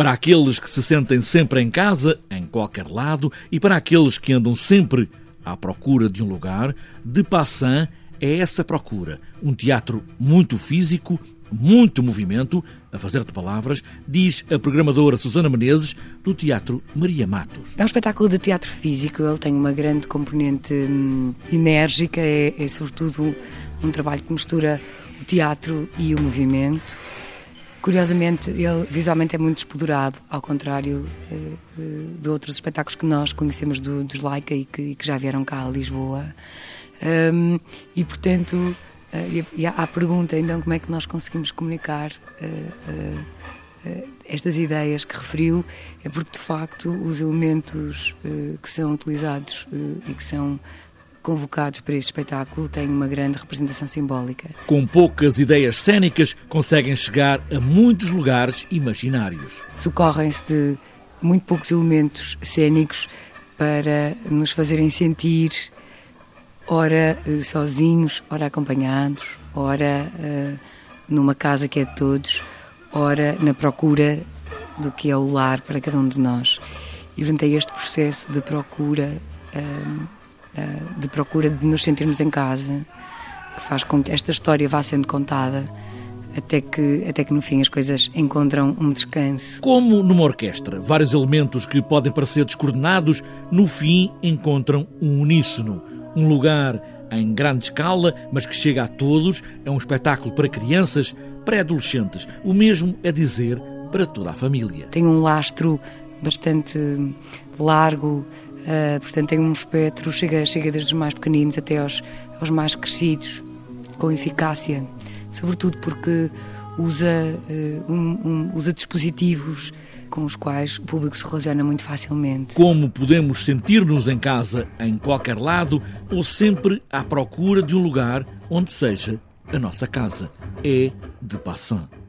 Para aqueles que se sentem sempre em casa, em qualquer lado, e para aqueles que andam sempre à procura de um lugar, De Passan é essa procura. Um teatro muito físico, muito movimento, a fazer de palavras, diz a programadora Susana Menezes, do Teatro Maria Matos. É um espetáculo de teatro físico, ele tem uma grande componente hum, enérgica, é, é sobretudo um trabalho que mistura o teatro e o movimento. Curiosamente, ele visualmente é muito despoderado, ao contrário eh, eh, de outros espetáculos que nós conhecemos do, dos Laika e que, que já vieram cá a Lisboa. Um, e, portanto, uh, e, há a pergunta, então, como é que nós conseguimos comunicar estas ideias que referiu? É porque, de facto, os elementos que são utilizados e que são convocados para este espetáculo têm uma grande representação simbólica. Com poucas ideias cênicas, conseguem chegar a muitos lugares imaginários. Socorrem-se de muito poucos elementos cênicos para nos fazerem sentir, ora eh, sozinhos, ora acompanhados, ora uh, numa casa que é de todos, ora na procura do que é o lar para cada um de nós. E durante este processo de procura. Uh, eh, de procura de nos sentirmos em casa, que faz com que esta história vá sendo contada até que, até que no fim as coisas encontram um descanso. Como numa orquestra, vários elementos que podem parecer descoordenados, no fim encontram um uníssono. Um lugar em grande escala, mas que chega a todos, é um espetáculo para crianças, pré-adolescentes. O mesmo é dizer para toda a família. Tem um lastro bastante largo, Uh, portanto, tem um espectro, chega, chega desde os mais pequeninos até aos, aos mais crescidos, com eficácia, sobretudo porque usa, uh, um, um, usa dispositivos com os quais o público se relaciona muito facilmente. Como podemos sentir-nos em casa, em qualquer lado, ou sempre à procura de um lugar onde seja a nossa casa? É de passant.